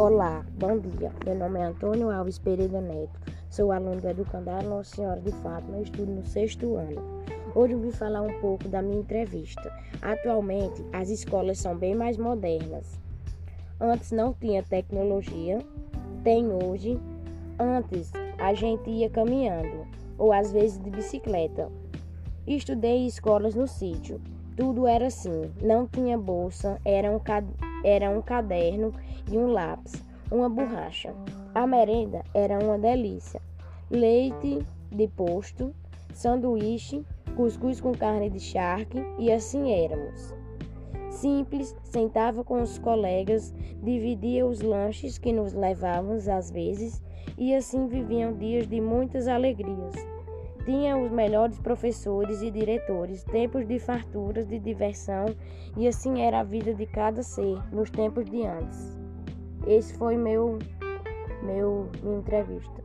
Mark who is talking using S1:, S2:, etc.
S1: Olá, bom dia. Meu nome é Antônio Alves Pereira Neto. Sou aluno do Educandário Nossa Senhora de Fátima e estudo no sexto ano. Hoje eu vim falar um pouco da minha entrevista. Atualmente, as escolas são bem mais modernas. Antes não tinha tecnologia, tem hoje. Antes a gente ia caminhando ou às vezes de bicicleta. Estudei escolas no sítio. Tudo era assim, não tinha bolsa, era um, era um caderno e um lápis, uma borracha. A merenda era uma delícia. Leite de posto, sanduíche, cuscuz com carne de charque e assim éramos. Simples, sentava com os colegas, dividia os lanches que nos levávamos às vezes e assim viviam dias de muitas alegrias. Tinha os melhores professores e diretores, tempos de farturas, de diversão, e assim era a vida de cada ser nos tempos de antes. Esse foi meu, meu minha entrevista.